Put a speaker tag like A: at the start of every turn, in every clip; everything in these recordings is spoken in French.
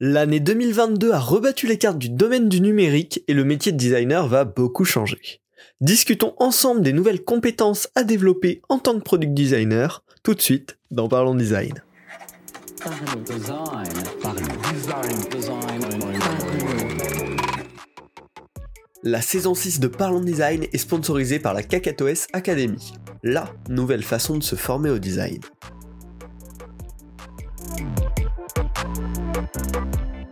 A: L'année 2022 a rebattu les cartes du domaine du numérique et le métier de designer va beaucoup changer. Discutons ensemble des nouvelles compétences à développer en tant que product designer, tout de suite dans Parlons Design. La saison 6 de Parlons Design est sponsorisée par la Kakatoes Academy, la nouvelle façon de se former au design.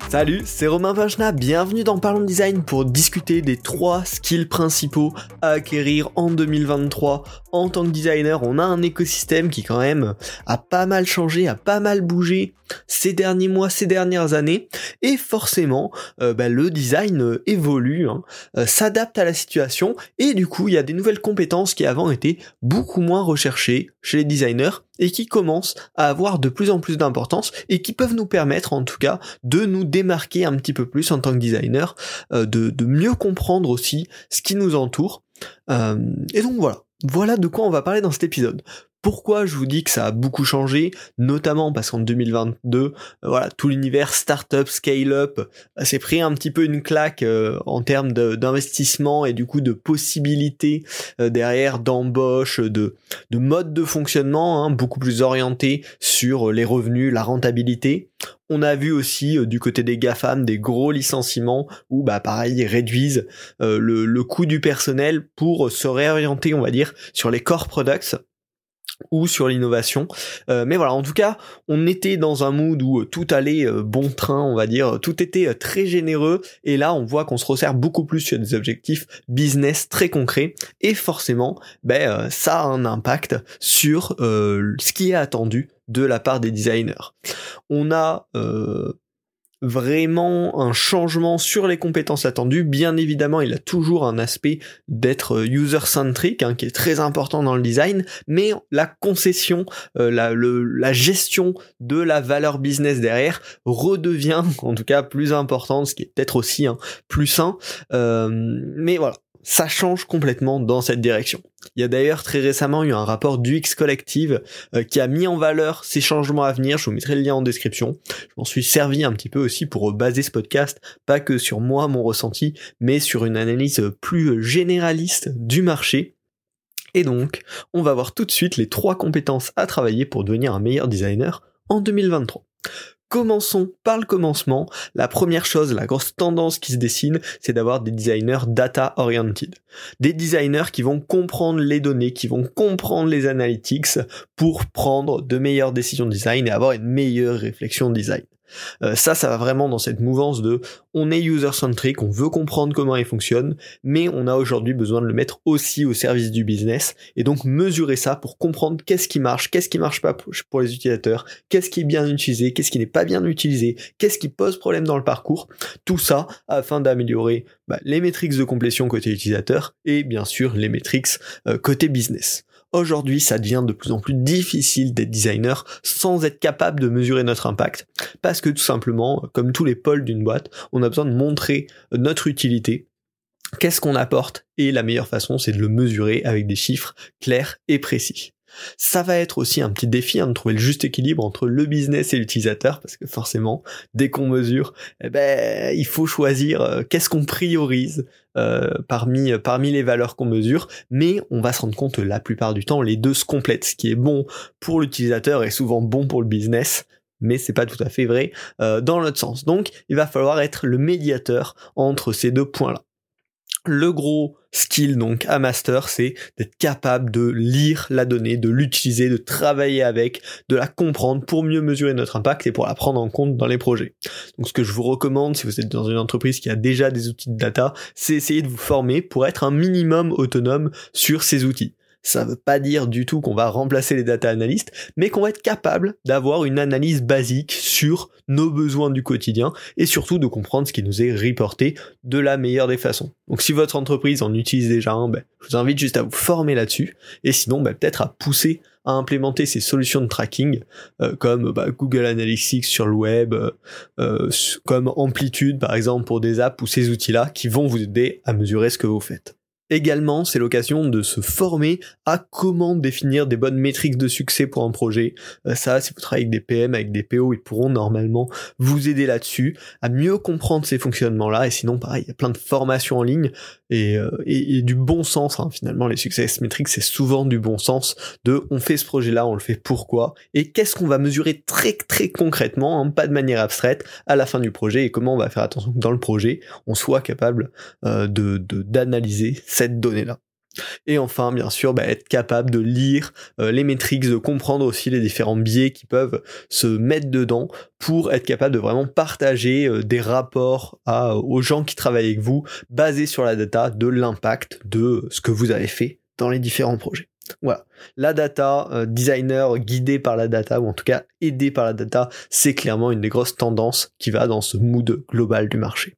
A: Salut, c'est Romain Vachna, bienvenue dans Parlons Design pour discuter des trois skills principaux à acquérir en 2023 en tant que designer. On a un écosystème qui quand même a pas mal changé, a pas mal bougé ces derniers mois, ces dernières années, et forcément euh, bah, le design euh, évolue, hein, euh, s'adapte à la situation, et du coup il y a des nouvelles compétences qui avant étaient beaucoup moins recherchées chez les designers et qui commencent à avoir de plus en plus d'importance et qui peuvent nous permettre en tout cas de nous démarquer un petit peu plus en tant que designer, de, de, mieux comprendre aussi ce qui nous entoure. et donc voilà, voilà de quoi on va parler dans cet épisode. Pourquoi je vous dis que ça a beaucoup changé, notamment parce qu'en 2022, euh, voilà, tout l'univers startup, scale-up euh, s'est pris un petit peu une claque euh, en termes d'investissement et du coup de possibilités derrière d'embauche, de, de mode de fonctionnement, hein, beaucoup plus orienté sur les revenus, la rentabilité. On a vu aussi du côté des GAFAM des gros licenciements où bah pareil ils réduisent le, le coût du personnel pour se réorienter on va dire sur les core products ou sur l'innovation. Euh, mais voilà, en tout cas, on était dans un mood où euh, tout allait euh, bon train, on va dire, tout était très généreux, et là on voit qu'on se resserre beaucoup plus sur des objectifs business très concrets, et forcément, ben, ça a un impact sur ce qui est attendu de la part des designers. On a vraiment un changement sur les compétences attendues. Bien évidemment, il a toujours un aspect d'être euh, user-centric, hein, qui est très important dans le design, mais la concession, euh, la, gestion de la valeur business derrière redevient en tout cas plus importante, ce qui est peut-être aussi hein, plus sain. Euh, mais voilà, ça change complètement dans cette direction. Il y a d'ailleurs très récemment eu un rapport du X Collective euh, qui a mis en valeur ces changements à venir. Je vous mettrai le lien en description. Je m'en suis servi un petit peu aussi pour baser ce podcast, pas que sur moi, mon ressenti, mais sur une analyse plus généraliste du marché. Et donc, on va voir tout de suite les trois compétences à travailler pour devenir un meilleur designer en 2023. Commençons par le commencement. La première chose, la grosse tendance qui se dessine, c'est d'avoir des designers data oriented. Des designers qui vont comprendre les données, qui vont comprendre les analytics pour prendre de meilleures décisions de design et avoir une meilleure réflexion de design. Euh, ça, ça va vraiment dans cette mouvance de on est user-centric, on veut comprendre comment il fonctionne, mais on a aujourd'hui besoin de le mettre aussi au service du business, et donc mesurer ça pour comprendre qu'est-ce qui marche, qu'est-ce qui marche pas pour les utilisateurs, qu'est-ce qui est bien utilisé, qu'est-ce qui n'est pas bien utilisé, qu'est-ce qui pose problème dans le parcours, tout ça afin d'améliorer bah, les métriques de complétion côté utilisateur et bien sûr les métriques euh, côté business. Aujourd'hui, ça devient de plus en plus difficile d'être designer sans être capable de mesurer notre impact. Parce que tout simplement, comme tous les pôles d'une boîte, on a besoin de montrer notre utilité, qu'est-ce qu'on apporte, et la meilleure façon, c'est de le mesurer avec des chiffres clairs et précis. Ça va être aussi un petit défi hein, de trouver le juste équilibre entre le business et l'utilisateur, parce que forcément, dès qu'on mesure, eh ben, il faut choisir euh, qu'est-ce qu'on priorise euh, parmi, parmi les valeurs qu'on mesure, mais on va se rendre compte la plupart du temps, les deux se complètent. Ce qui est bon pour l'utilisateur est souvent bon pour le business, mais c'est pas tout à fait vrai euh, dans l'autre sens. Donc, il va falloir être le médiateur entre ces deux points-là le gros skill donc à master, c'est d'être capable de lire la donnée, de l'utiliser, de travailler avec, de la comprendre pour mieux mesurer notre impact et pour la prendre en compte dans les projets. Donc ce que je vous recommande si vous êtes dans une entreprise qui a déjà des outils de data, c'est essayer de vous former pour être un minimum autonome sur ces outils. Ça ne veut pas dire du tout qu'on va remplacer les data analystes, mais qu'on va être capable d'avoir une analyse basique sur nos besoins du quotidien et surtout de comprendre ce qui nous est reporté de la meilleure des façons. Donc si votre entreprise en utilise déjà un, ben, je vous invite juste à vous former là-dessus et sinon ben, peut-être à pousser à implémenter ces solutions de tracking euh, comme bah, Google Analytics sur le web, euh, euh, comme Amplitude par exemple pour des apps ou ces outils-là qui vont vous aider à mesurer ce que vous faites. Également, c'est l'occasion de se former à comment définir des bonnes métriques de succès pour un projet. Euh, ça, si vous travaillez avec des PM, avec des PO, ils pourront normalement vous aider là-dessus, à mieux comprendre ces fonctionnements-là. Et sinon, pareil, il y a plein de formations en ligne et, euh, du bon sens. Hein. Finalement, les succès métriques, c'est souvent du bon sens de on fait ce projet-là, on le fait pourquoi, et qu'est-ce qu'on va mesurer très très concrètement, hein, pas de manière abstraite, à la fin du projet, et comment on va faire attention que dans le projet, on soit capable euh, de d'analyser cette donnée-là. Et enfin, bien sûr, bah, être capable de lire euh, les métriques, de comprendre aussi les différents biais qui peuvent se mettre dedans pour être capable de vraiment partager euh, des rapports aux gens qui travaillent avec vous basés sur la data de l'impact de ce que vous avez fait dans les différents projets. Voilà. La data, euh, designer guidé par la data, ou en tout cas aidé par la data, c'est clairement une des grosses tendances qui va dans ce mood global du marché.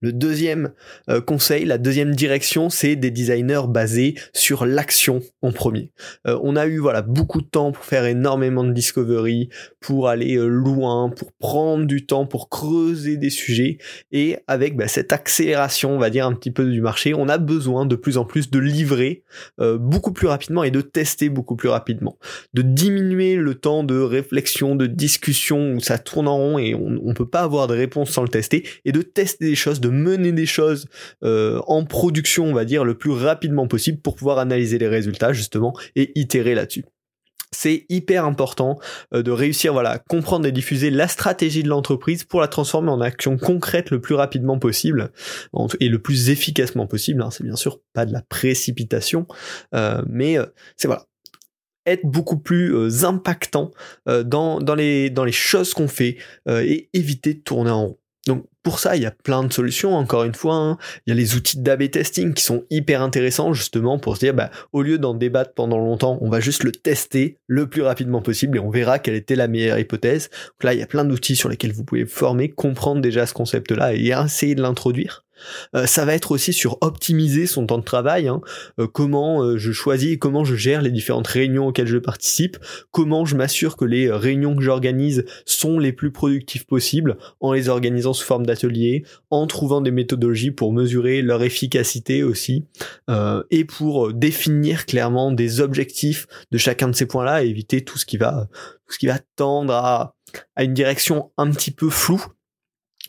A: Le deuxième euh, conseil, la deuxième direction, c'est des designers basés sur l'action en premier. Euh, on a eu voilà beaucoup de temps pour faire énormément de discovery, pour aller euh, loin, pour prendre du temps, pour creuser des sujets. Et avec bah, cette accélération, on va dire un petit peu du marché, on a besoin de plus en plus de livrer beaucoup plus rapidement et de tester beaucoup plus rapidement, de diminuer le temps de réflexion, de discussion où ça tourne en rond et on, on peut pas avoir de réponse sans le tester, et de tester des choses, de mener des choses euh, en production, on va dire, le plus rapidement possible pour pouvoir analyser les résultats justement et itérer là-dessus c'est hyper important euh, de réussir voilà à comprendre et diffuser la stratégie de l'entreprise pour la transformer en action concrète le plus rapidement possible et le plus efficacement possible hein. c'est bien sûr pas de la précipitation euh, mais c'est voilà être beaucoup plus impactant dans, dans, les, dans les choses qu'on fait et éviter de tourner en rond. Donc pour ça, il y a plein de solutions, encore une fois. Hein. Il y a les outils d'AB testing qui sont hyper intéressants justement pour se dire, bah, au lieu d'en débattre pendant longtemps, on va juste le tester le plus rapidement possible et on verra quelle était la meilleure hypothèse. Donc là, il y a plein d'outils sur lesquels vous pouvez former, comprendre déjà ce concept-là et essayer de l'introduire. Euh, ça va être aussi sur optimiser son temps de travail, hein. euh, comment euh, je choisis comment je gère les différentes réunions auxquelles je participe, comment je m'assure que les réunions que j'organise sont les plus productives possibles en les organisant sous forme d'ateliers, en trouvant des méthodologies pour mesurer leur efficacité aussi, et pour définir clairement des objectifs de chacun de ces points-là éviter tout ce qui va, tout ce qui va tendre à une direction un petit peu floue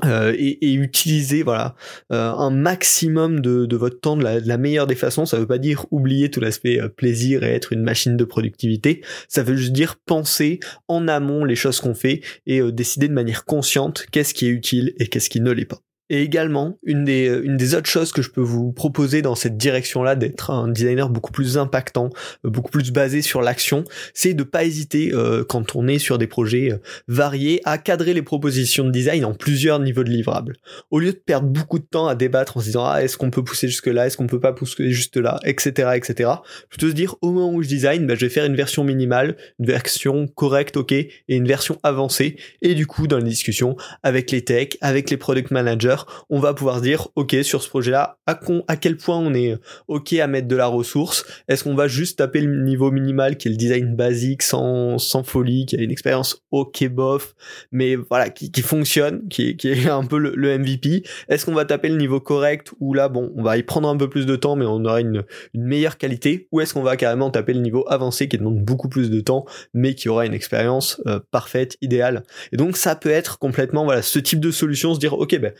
A: euh, et, utiliser voilà euh, un maximum de, votre temps de la, meilleure des façons. Ça veut pas dire oublier tout l'aspect euh, plaisir et être une machine de productivité. Ça veut juste dire penser en amont les choses qu'on fait et décider de manière consciente qu'est-ce qui est utile et qu'est-ce qui ne l'est pas. Et également, une des, euh, une des autres choses que je peux vous proposer dans cette direction-là, d'être un designer beaucoup plus impactant, euh, beaucoup plus basé sur l'action, c'est de pas hésiter, euh, quand on est sur des projets variés, à cadrer les propositions de design en plusieurs niveaux de livrables. Au lieu de perdre beaucoup de temps à débattre en se disant, ah, est-ce qu'on peut pousser jusque là, est-ce qu'on peut pas pousser juste là, etc., etc., plutôt se dire, au moment où je design, bah, je vais faire une version minimale, une version correcte, ok, et une version avancée, et du coup, dans les discussions avec les techs, avec les product managers, on va pouvoir dire, ok, sur ce projet-là, à, quel point on est ok à mettre de la ressource. Est-ce qu'on va juste taper le niveau minimal qui est le design basique sans, folie, qui a une expérience ok bof, mais voilà, qui, fonctionne, qui, est un peu le, MVP Est-ce qu'on va taper le niveau correct ou là, bon, on va y prendre un peu plus de temps, mais on aura une, meilleure qualité Ou est-ce qu'on va carrément taper le niveau avancé qui demande beaucoup plus de temps, mais qui aura une expérience euh, parfaite, idéale. Et donc ça peut être complètement voilà ce type de solution, se dire ok ben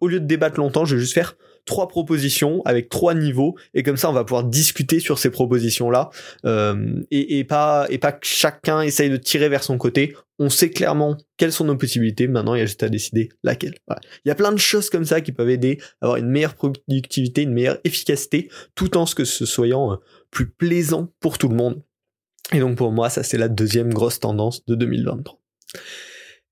A: au, lieu de débattre longtemps, je vais juste faire trois propositions avec trois niveaux. Et comme ça on va pouvoir discuter sur ces propositions là euh, et, pas et pas que chacun essaye de tirer vers son côté. On sait clairement quelles sont nos possibilités. Maintenant il y a juste à décider laquelle. Il y a plein de choses comme ça qui peuvent aider à avoir une meilleure productivité une meilleure efficacité tout en ce que ce soyant euh, plus plaisant pour tout le monde. Et donc pour moi ça c'est la deuxième grosse tendance de 2023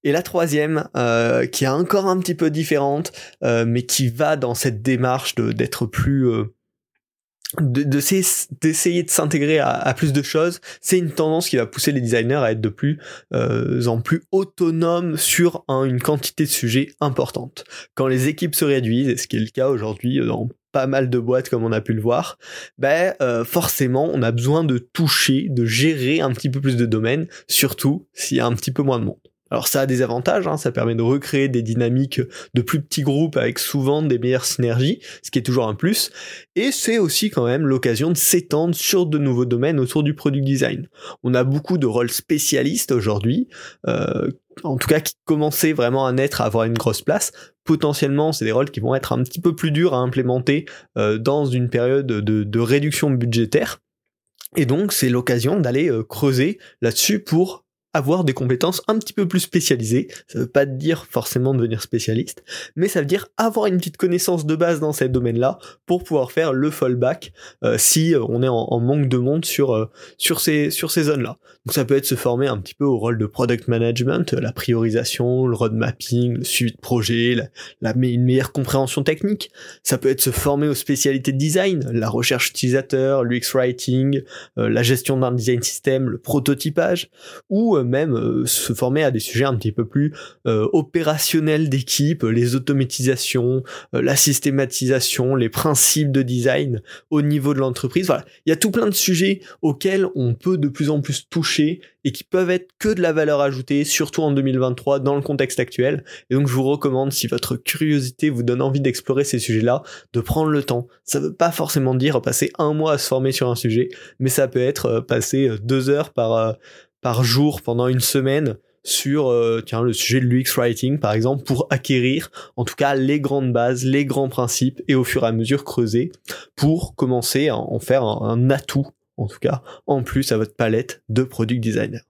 A: et la troisième, euh, qui est encore un petit peu différente, euh, mais qui va dans cette démarche d'être plus... Euh, d'essayer de, s'intégrer à, plus de choses, c'est une tendance qui va pousser les designers à être de plus en plus autonomes sur une quantité de sujets importante. Quand les équipes se réduisent, et ce qui est le cas aujourd'hui dans pas mal de boîtes comme on a pu le voir, ben forcément on a besoin de toucher, de gérer un petit peu plus de domaines, surtout s'il y a un petit peu moins de monde. Alors ça a des avantages, hein, ça permet de recréer des dynamiques de plus petits groupes avec souvent des meilleures synergies, ce qui est toujours un plus, et c'est aussi quand même l'occasion de s'étendre sur de nouveaux domaines autour du product design. On a beaucoup de rôles spécialistes aujourd'hui, euh, en tout cas qui commençaient vraiment à naître, à avoir une grosse place. Potentiellement, c'est des rôles qui vont être un petit peu plus durs à implémenter euh, dans une période de, réduction budgétaire. Et donc, c'est l'occasion d'aller euh, creuser là-dessus pour avoir des compétences un petit peu plus spécialisées. Ça veut pas dire forcément devenir spécialiste, mais ça veut dire avoir une petite connaissance de base dans ces domaines-là pour pouvoir faire le fallback euh, si euh, on est en, manque de monde sur euh, sur ces sur ces zones-là. Donc ça peut être se former un petit peu au rôle de product management, la priorisation, le road mapping, le suivi de projet, la, la une meilleure compréhension technique. Ça peut être se former aux spécialités de design, la recherche utilisateur, l'UX writing, la gestion d'un design system, le prototypage, ou même euh, se former à des sujets un petit peu plus euh, opérationnels d'équipe, les automatisations, euh, la systématisation, les principes de design au niveau de l'entreprise. Voilà, il y a tout plein de sujets auxquels on peut de plus en plus toucher et qui peuvent être que de la valeur ajoutée, surtout en 2023 dans le contexte actuel. Et donc je vous recommande, si votre curiosité vous donne envie d'explorer ces sujets-là, de prendre le temps. Ça veut pas forcément dire passer un mois à se former sur un sujet, mais ça peut être passer deux heures par par jour pendant une semaine sur euh, le sujet de l'UX Writing par exemple pour acquérir en tout cas les grandes bases, les grands principes et au fur et à mesure creuser pour commencer à en faire un, atout en tout cas en plus à votre palette de product designer.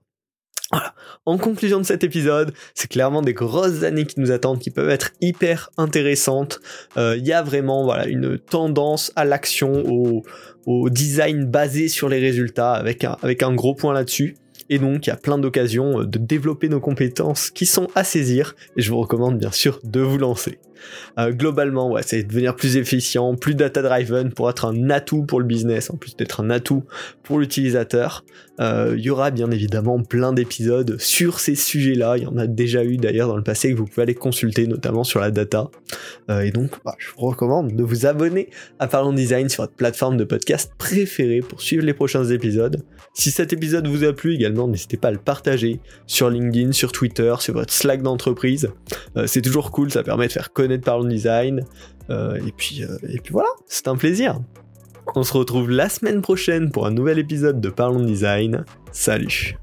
A: Voilà. En conclusion de cet épisode, c'est clairement des grosses années qui nous attendent, qui peuvent être hyper intéressantes. Euh, il y a vraiment voilà une tendance à l'action, au, design basé sur les résultats, avec un gros point là-dessus. Et donc, il y a plein d'occasions euh, de développer nos compétences qui sont à saisir. Et je vous recommande bien sûr de vous lancer. Euh, globalement, ouais, c'est devenir plus efficient, plus data-driven pour être un atout pour le business, en plus d'être un atout pour l'utilisateur. Euh, il y aura bien évidemment plein d'épisodes sur ces sujets-là. Il y en a déjà eu d'ailleurs dans le passé que vous pouvez aller consulter, notamment sur la data. Euh, et donc, bah, je vous recommande de vous abonner à Parlons Design sur votre plateforme de podcast préférée pour suivre les prochains épisodes. Si cet épisode vous a plu également, n'hésitez pas à le partager sur LinkedIn, sur Twitter, sur votre Slack d'entreprise. c'est toujours cool, ça permet de faire connaître de Parlons Design. Euh, et, puis, euh, et puis voilà, c'est un plaisir. On se retrouve la semaine prochaine pour un nouvel épisode de Parlons Design. Salut